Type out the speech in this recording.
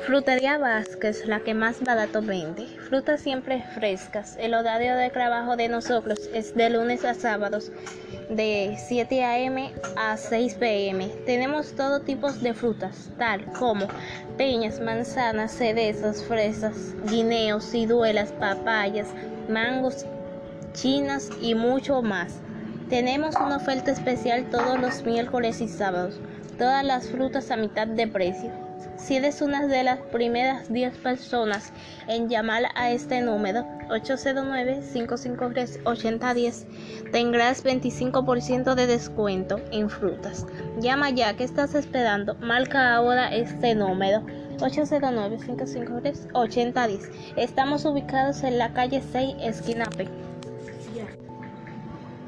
Frutería Vázquez, la que más barato vende. Frutas siempre frescas. El horario de trabajo de nosotros es de lunes a sábados, de 7 a.m. a 6 p.m. Tenemos todo tipo de frutas, tal como peñas, manzanas, cerezas, fresas, guineos, ciruelas, papayas, mangos, chinas y mucho más. Tenemos una oferta especial todos los miércoles y sábados. Todas las frutas a mitad de precio. Si eres una de las primeras 10 personas en llamar a este número 809-553-8010, tendrás 25% de descuento en frutas. Llama ya, que estás esperando? Marca ahora este número 809-553-8010. Estamos ubicados en la calle 6, esquina P.